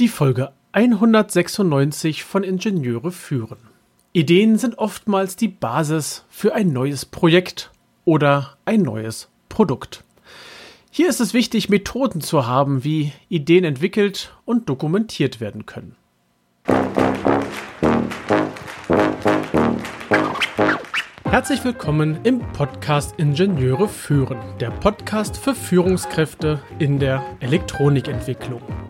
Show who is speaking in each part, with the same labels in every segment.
Speaker 1: Die Folge 196 von Ingenieure führen. Ideen sind oftmals die Basis für ein neues Projekt oder ein neues Produkt. Hier ist es wichtig, Methoden zu haben, wie Ideen entwickelt und dokumentiert werden können. Herzlich willkommen im Podcast Ingenieure führen, der Podcast für Führungskräfte in der Elektronikentwicklung.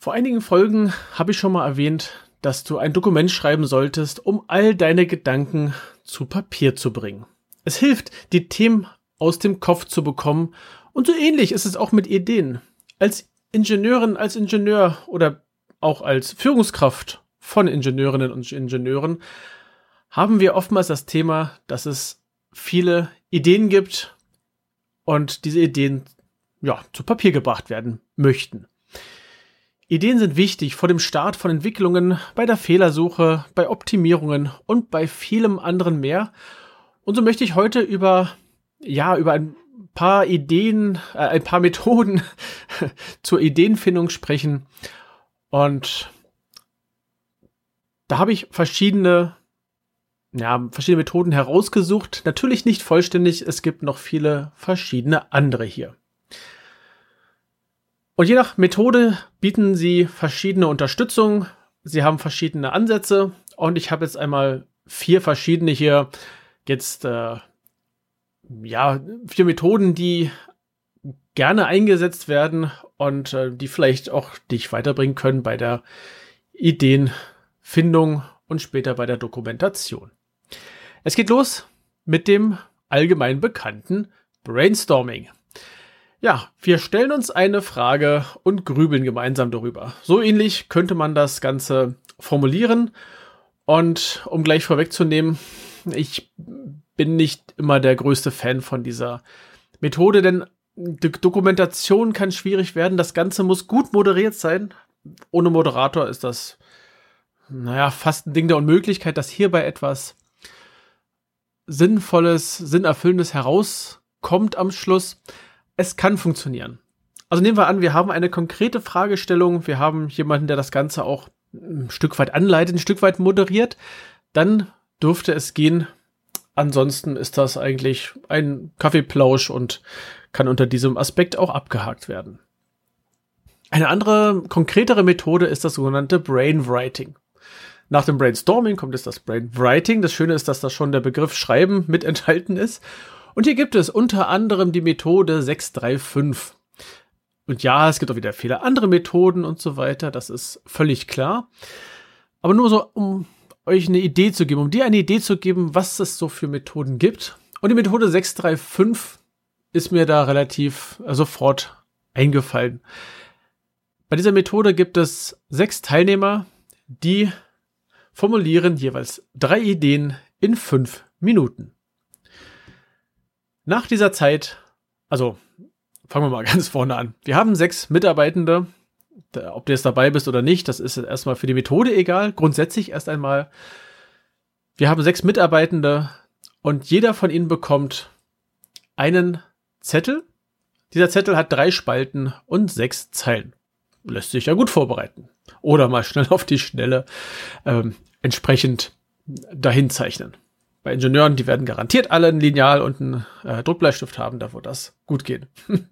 Speaker 1: Vor einigen Folgen habe ich schon mal erwähnt, dass du ein Dokument schreiben solltest, um all deine Gedanken zu Papier zu bringen. Es hilft, die Themen aus dem Kopf zu bekommen und so ähnlich ist es auch mit Ideen. Als Ingenieurin, als Ingenieur oder auch als Führungskraft von Ingenieurinnen und Ingenieuren haben wir oftmals das Thema, dass es viele Ideen gibt und diese Ideen ja, zu Papier gebracht werden möchten. Ideen sind wichtig vor dem Start von Entwicklungen, bei der Fehlersuche, bei Optimierungen und bei vielem anderen mehr. Und so möchte ich heute über, ja, über ein paar Ideen, äh, ein paar Methoden zur Ideenfindung sprechen. Und da habe ich verschiedene ja, verschiedene Methoden herausgesucht. Natürlich nicht vollständig, es gibt noch viele verschiedene andere hier. Und je nach Methode bieten sie verschiedene Unterstützung. Sie haben verschiedene Ansätze und ich habe jetzt einmal vier verschiedene hier. Jetzt äh, ja vier Methoden, die gerne eingesetzt werden und äh, die vielleicht auch dich weiterbringen können bei der Ideenfindung und später bei der Dokumentation. Es geht los mit dem allgemein bekannten Brainstorming. Ja, wir stellen uns eine Frage und grübeln gemeinsam darüber. So ähnlich könnte man das Ganze formulieren. Und um gleich vorwegzunehmen, ich bin nicht immer der größte Fan von dieser Methode, denn die Dokumentation kann schwierig werden. Das Ganze muss gut moderiert sein. Ohne Moderator ist das, naja, fast ein Ding der Unmöglichkeit, dass hierbei etwas Sinnvolles, Sinnerfüllendes herauskommt am Schluss. Es kann funktionieren. Also nehmen wir an, wir haben eine konkrete Fragestellung, wir haben jemanden, der das Ganze auch ein Stück weit anleitet, ein Stück weit moderiert, dann dürfte es gehen. Ansonsten ist das eigentlich ein Kaffeeplausch und kann unter diesem Aspekt auch abgehakt werden. Eine andere, konkretere Methode ist das sogenannte Brainwriting. Nach dem Brainstorming kommt jetzt das Brainwriting. Das Schöne ist, dass da schon der Begriff Schreiben mit enthalten ist. Und hier gibt es unter anderem die Methode 635. Und ja, es gibt auch wieder viele andere Methoden und so weiter. Das ist völlig klar. Aber nur so, um euch eine Idee zu geben, um dir eine Idee zu geben, was es so für Methoden gibt. Und die Methode 635 ist mir da relativ äh, sofort eingefallen. Bei dieser Methode gibt es sechs Teilnehmer, die formulieren jeweils drei Ideen in fünf Minuten. Nach dieser Zeit, also fangen wir mal ganz vorne an. Wir haben sechs Mitarbeitende. Ob du jetzt dabei bist oder nicht, das ist erstmal für die Methode egal. Grundsätzlich erst einmal. Wir haben sechs Mitarbeitende und jeder von ihnen bekommt einen Zettel. Dieser Zettel hat drei Spalten und sechs Zeilen. Lässt sich ja gut vorbereiten. Oder mal schnell auf die Schnelle ähm, entsprechend dahin zeichnen. Bei Ingenieuren, die werden garantiert alle ein Lineal und einen äh, Druckbleistift haben, da wird das gut gehen.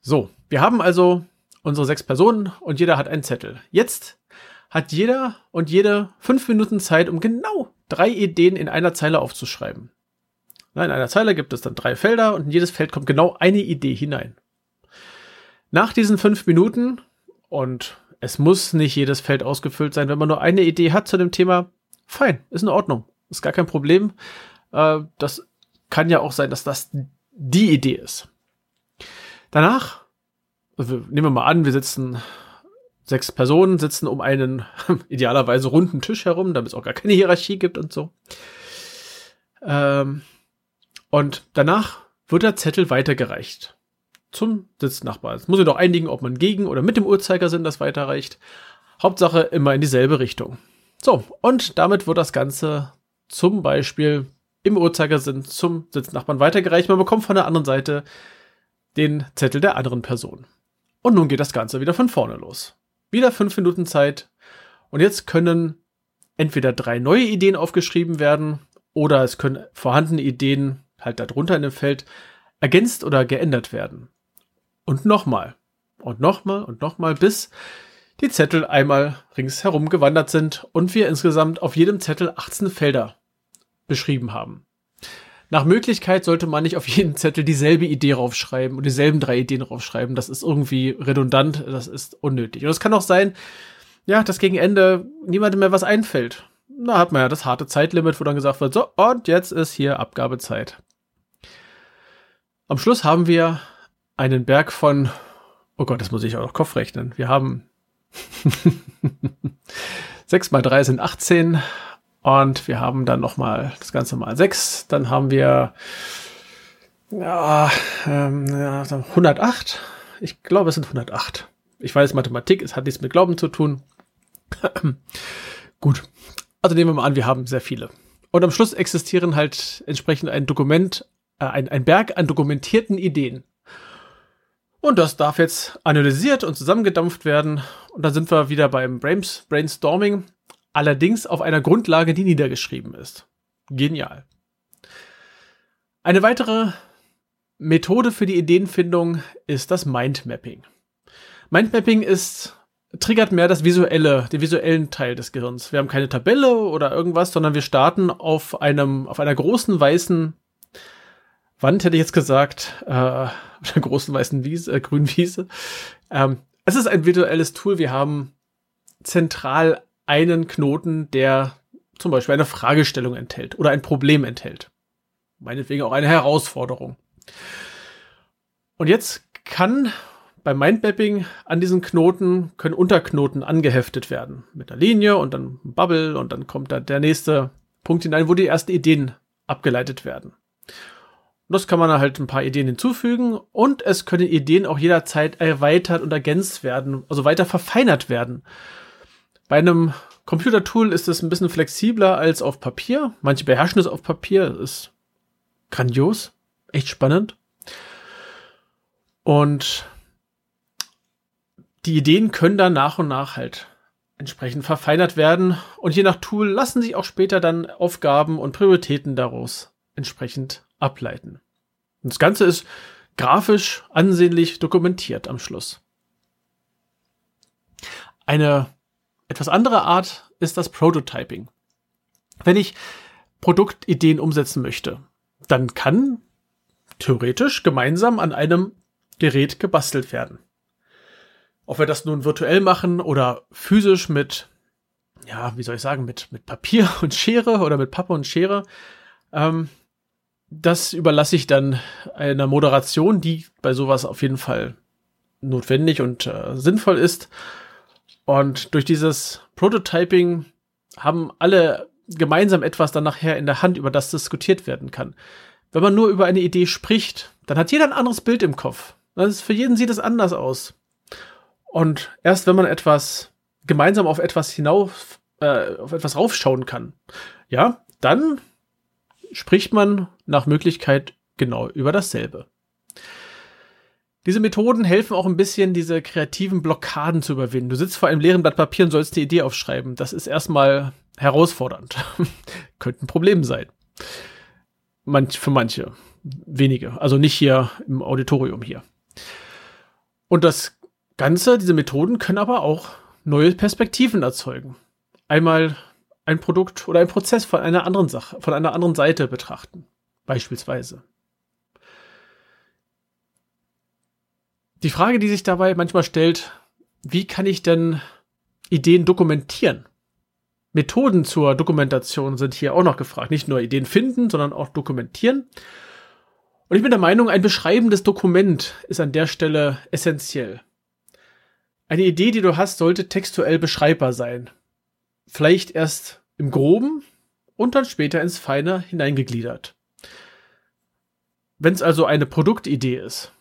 Speaker 1: so, wir haben also unsere sechs Personen und jeder hat einen Zettel. Jetzt hat jeder und jede fünf Minuten Zeit, um genau drei Ideen in einer Zeile aufzuschreiben. In einer Zeile gibt es dann drei Felder und in jedes Feld kommt genau eine Idee hinein. Nach diesen fünf Minuten und es muss nicht jedes Feld ausgefüllt sein. Wenn man nur eine Idee hat zu dem Thema, fein, ist in Ordnung. Ist gar kein Problem. Äh, das kann ja auch sein, dass das die Idee ist. Danach, also nehmen wir mal an, wir sitzen Sechs Personen sitzen um einen idealerweise runden Tisch herum, damit es auch gar keine Hierarchie gibt und so. Ähm, und danach wird der Zettel weitergereicht zum Sitznachbar. Jetzt muss ich doch einigen, ob man gegen oder mit dem Uhrzeigersinn das weiterreicht. Hauptsache immer in dieselbe Richtung. So, und damit wird das Ganze zum Beispiel im Uhrzeigersinn zum Sitznachbarn weitergereicht. Man bekommt von der anderen Seite den Zettel der anderen Person. Und nun geht das Ganze wieder von vorne los. Wieder fünf Minuten Zeit. Und jetzt können entweder drei neue Ideen aufgeschrieben werden oder es können vorhandene Ideen halt darunter in dem Feld ergänzt oder geändert werden. Und nochmal. Und nochmal und nochmal, bis die Zettel einmal ringsherum gewandert sind und wir insgesamt auf jedem Zettel 18 Felder beschrieben haben. Nach Möglichkeit sollte man nicht auf jeden Zettel dieselbe Idee raufschreiben und dieselben drei Ideen raufschreiben. Das ist irgendwie redundant, das ist unnötig. Und es kann auch sein, ja, dass gegen Ende niemandem mehr was einfällt. Da hat man ja das harte Zeitlimit, wo dann gesagt wird, so, und jetzt ist hier Abgabezeit. Am Schluss haben wir einen Berg von, oh Gott, das muss ich auch noch Kopf rechnen. Wir haben 6 mal 3 sind 18 und wir haben dann noch mal das Ganze mal 6. Dann haben wir ja, ähm, ja, 108. Ich glaube, es sind 108. Ich weiß, Mathematik, es hat nichts mit Glauben zu tun. Gut. Also nehmen wir mal an, wir haben sehr viele. Und am Schluss existieren halt entsprechend ein Dokument, äh, ein, ein Berg an dokumentierten Ideen. Und das darf jetzt analysiert und zusammengedampft werden. Und dann sind wir wieder beim Brainstorming allerdings auf einer Grundlage, die niedergeschrieben ist. Genial. Eine weitere Methode für die Ideenfindung ist das Mindmapping. Mindmapping ist triggert mehr das visuelle, den visuellen Teil des Gehirns. Wir haben keine Tabelle oder irgendwas, sondern wir starten auf einem auf einer großen weißen Wand, hätte ich jetzt gesagt, äh, einer großen weißen Wiese, äh, grünen Wiese. Ähm, es ist ein virtuelles Tool. Wir haben zentral einen Knoten, der zum Beispiel eine Fragestellung enthält oder ein Problem enthält. Meinetwegen auch eine Herausforderung. Und jetzt kann beim Mindmapping an diesen Knoten können Unterknoten angeheftet werden. Mit einer Linie und dann Bubble und dann kommt da der nächste Punkt hinein, wo die ersten Ideen abgeleitet werden. Und das kann man halt ein paar Ideen hinzufügen und es können Ideen auch jederzeit erweitert und ergänzt werden, also weiter verfeinert werden. Bei einem Computertool ist es ein bisschen flexibler als auf Papier. Manche beherrschen es auf Papier. Das ist grandios. Echt spannend. Und die Ideen können dann nach und nach halt entsprechend verfeinert werden. Und je nach Tool lassen sich auch später dann Aufgaben und Prioritäten daraus entsprechend ableiten. Und das Ganze ist grafisch ansehnlich dokumentiert am Schluss. Eine etwas andere Art ist das Prototyping. Wenn ich Produktideen umsetzen möchte, dann kann theoretisch gemeinsam an einem Gerät gebastelt werden. Ob wir das nun virtuell machen oder physisch mit, ja, wie soll ich sagen, mit, mit Papier und Schere oder mit Pappe und Schere, ähm, das überlasse ich dann einer Moderation, die bei sowas auf jeden Fall notwendig und äh, sinnvoll ist. Und durch dieses Prototyping haben alle gemeinsam etwas dann nachher in der Hand, über das diskutiert werden kann. Wenn man nur über eine Idee spricht, dann hat jeder ein anderes Bild im Kopf. Ist, für jeden sieht es anders aus. Und erst wenn man etwas gemeinsam auf etwas hinauf, äh, auf etwas raufschauen kann, ja, dann spricht man nach Möglichkeit genau über dasselbe. Diese Methoden helfen auch ein bisschen, diese kreativen Blockaden zu überwinden. Du sitzt vor einem leeren Blatt Papier und sollst die Idee aufschreiben. Das ist erstmal herausfordernd. Könnte ein Problem sein. Manch, für manche. Wenige. Also nicht hier im Auditorium hier. Und das Ganze, diese Methoden können aber auch neue Perspektiven erzeugen. Einmal ein Produkt oder ein Prozess von einer anderen Sache, von einer anderen Seite betrachten. Beispielsweise. Die Frage, die sich dabei manchmal stellt, wie kann ich denn Ideen dokumentieren? Methoden zur Dokumentation sind hier auch noch gefragt. Nicht nur Ideen finden, sondern auch dokumentieren. Und ich bin der Meinung, ein beschreibendes Dokument ist an der Stelle essentiell. Eine Idee, die du hast, sollte textuell beschreibbar sein. Vielleicht erst im Groben und dann später ins Feine hineingegliedert. Wenn es also eine Produktidee ist,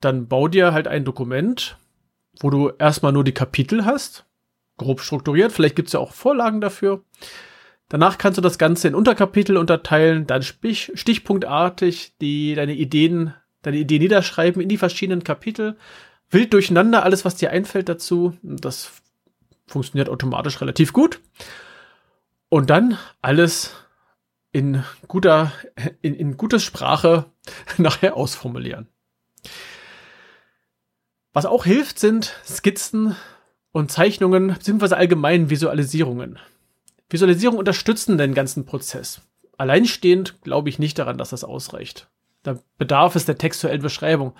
Speaker 1: dann bau dir halt ein Dokument, wo du erstmal nur die Kapitel hast, grob strukturiert, vielleicht gibt es ja auch Vorlagen dafür. Danach kannst du das Ganze in Unterkapitel unterteilen, dann stichpunktartig die, deine Ideen, deine Ideen niederschreiben in die verschiedenen Kapitel. Wild durcheinander, alles, was dir einfällt dazu. Das funktioniert automatisch relativ gut. Und dann alles in guter, in, in gutes Sprache nachher ausformulieren. Was auch hilft, sind Skizzen und Zeichnungen bzw. allgemein Visualisierungen. Visualisierungen unterstützen den ganzen Prozess. Alleinstehend glaube ich nicht daran, dass das ausreicht. Da bedarf es der textuellen Beschreibung.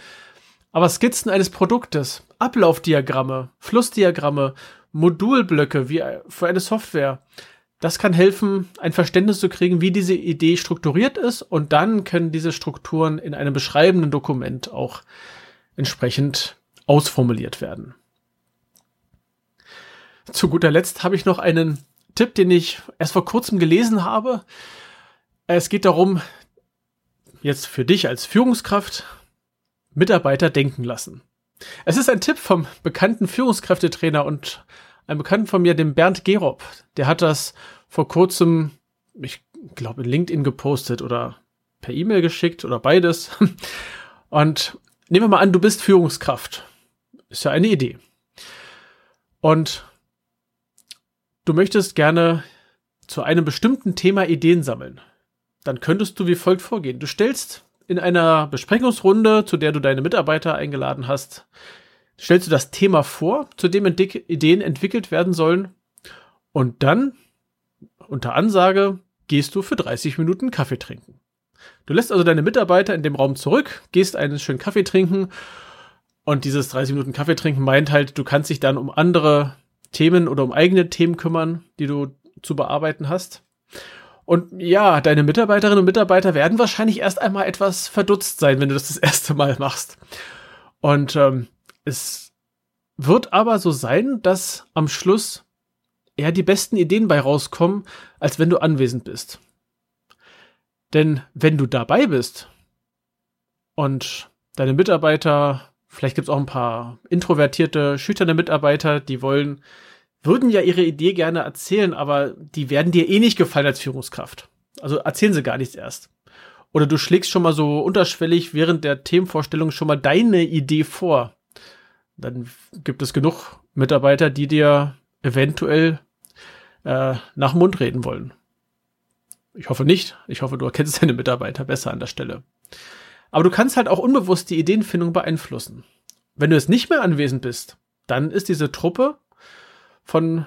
Speaker 1: Aber Skizzen eines Produktes, Ablaufdiagramme, Flussdiagramme, Modulblöcke wie für eine Software, das kann helfen, ein Verständnis zu kriegen, wie diese Idee strukturiert ist und dann können diese Strukturen in einem beschreibenden Dokument auch entsprechend ausformuliert werden. Zu guter Letzt habe ich noch einen Tipp, den ich erst vor kurzem gelesen habe. Es geht darum, jetzt für dich als Führungskraft Mitarbeiter denken lassen. Es ist ein Tipp vom bekannten Führungskräftetrainer und einem Bekannten von mir, dem Bernd Gerob. Der hat das vor kurzem, ich glaube, in LinkedIn gepostet oder per E-Mail geschickt oder beides. Und nehmen wir mal an, du bist Führungskraft. Ist ja eine Idee. Und du möchtest gerne zu einem bestimmten Thema Ideen sammeln. Dann könntest du wie folgt vorgehen. Du stellst in einer Besprechungsrunde, zu der du deine Mitarbeiter eingeladen hast, stellst du das Thema vor, zu dem Ideen entwickelt werden sollen. Und dann, unter Ansage, gehst du für 30 Minuten Kaffee trinken. Du lässt also deine Mitarbeiter in dem Raum zurück, gehst einen schönen Kaffee trinken und dieses 30 Minuten Kaffee trinken meint halt, du kannst dich dann um andere Themen oder um eigene Themen kümmern, die du zu bearbeiten hast. Und ja, deine Mitarbeiterinnen und Mitarbeiter werden wahrscheinlich erst einmal etwas verdutzt sein, wenn du das das erste Mal machst. Und ähm, es wird aber so sein, dass am Schluss eher die besten Ideen bei rauskommen, als wenn du anwesend bist. Denn wenn du dabei bist und deine Mitarbeiter Vielleicht gibt es auch ein paar introvertierte, schüchterne Mitarbeiter, die wollen, würden ja ihre Idee gerne erzählen, aber die werden dir eh nicht gefallen als Führungskraft. Also erzählen sie gar nichts erst. Oder du schlägst schon mal so unterschwellig während der Themenvorstellung schon mal deine Idee vor. Dann gibt es genug Mitarbeiter, die dir eventuell äh, nach Mund reden wollen. Ich hoffe nicht. Ich hoffe, du erkennst deine Mitarbeiter besser an der Stelle. Aber du kannst halt auch unbewusst die Ideenfindung beeinflussen. Wenn du jetzt nicht mehr anwesend bist, dann ist diese Truppe von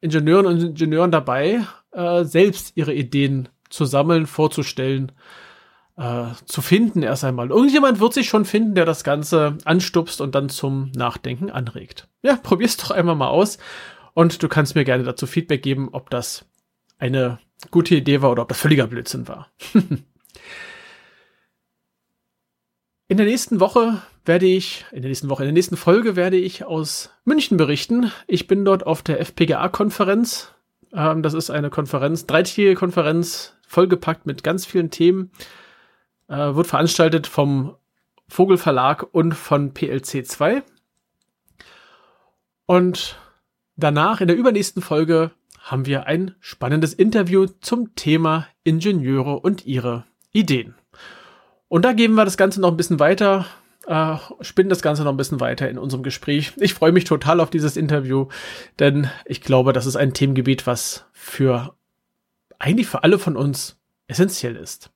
Speaker 1: Ingenieuren und Ingenieuren dabei, äh, selbst ihre Ideen zu sammeln, vorzustellen, äh, zu finden erst einmal. Irgendjemand wird sich schon finden, der das Ganze anstupst und dann zum Nachdenken anregt. Ja, probier's doch einmal mal aus und du kannst mir gerne dazu Feedback geben, ob das eine gute Idee war oder ob das völliger Blödsinn war. In der nächsten Woche werde ich, in der nächsten Woche, in der nächsten Folge werde ich aus München berichten. Ich bin dort auf der FPGA-Konferenz. Ähm, das ist eine Konferenz, dreitägige Konferenz, vollgepackt mit ganz vielen Themen. Äh, wird veranstaltet vom Vogelverlag und von PLC 2. Und danach, in der übernächsten Folge, haben wir ein spannendes Interview zum Thema Ingenieure und ihre Ideen. Und da geben wir das Ganze noch ein bisschen weiter, äh, spinnen das Ganze noch ein bisschen weiter in unserem Gespräch. Ich freue mich total auf dieses Interview, denn ich glaube, das ist ein Themengebiet, was für eigentlich für alle von uns essentiell ist.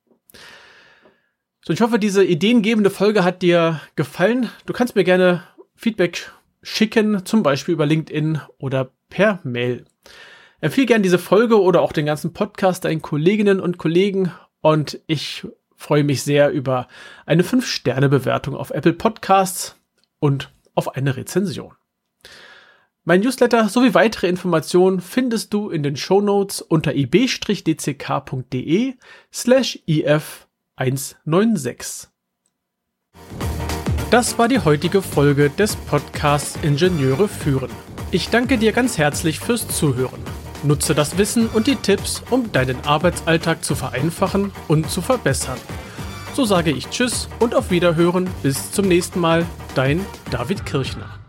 Speaker 1: So, ich hoffe, diese ideengebende Folge hat dir gefallen. Du kannst mir gerne Feedback schicken, zum Beispiel über LinkedIn oder per Mail. Empfehle gerne diese Folge oder auch den ganzen Podcast deinen Kolleginnen und Kollegen und ich freue mich sehr über eine 5-Sterne-Bewertung auf Apple Podcasts und auf eine Rezension. Mein Newsletter sowie weitere Informationen findest du in den Show Notes unter ib-dck.de slash if196. Das war die heutige Folge des Podcasts Ingenieure führen. Ich danke dir ganz herzlich fürs Zuhören. Nutze das Wissen und die Tipps, um deinen Arbeitsalltag zu vereinfachen und zu verbessern. So sage ich Tschüss und auf Wiederhören. Bis zum nächsten Mal. Dein David Kirchner.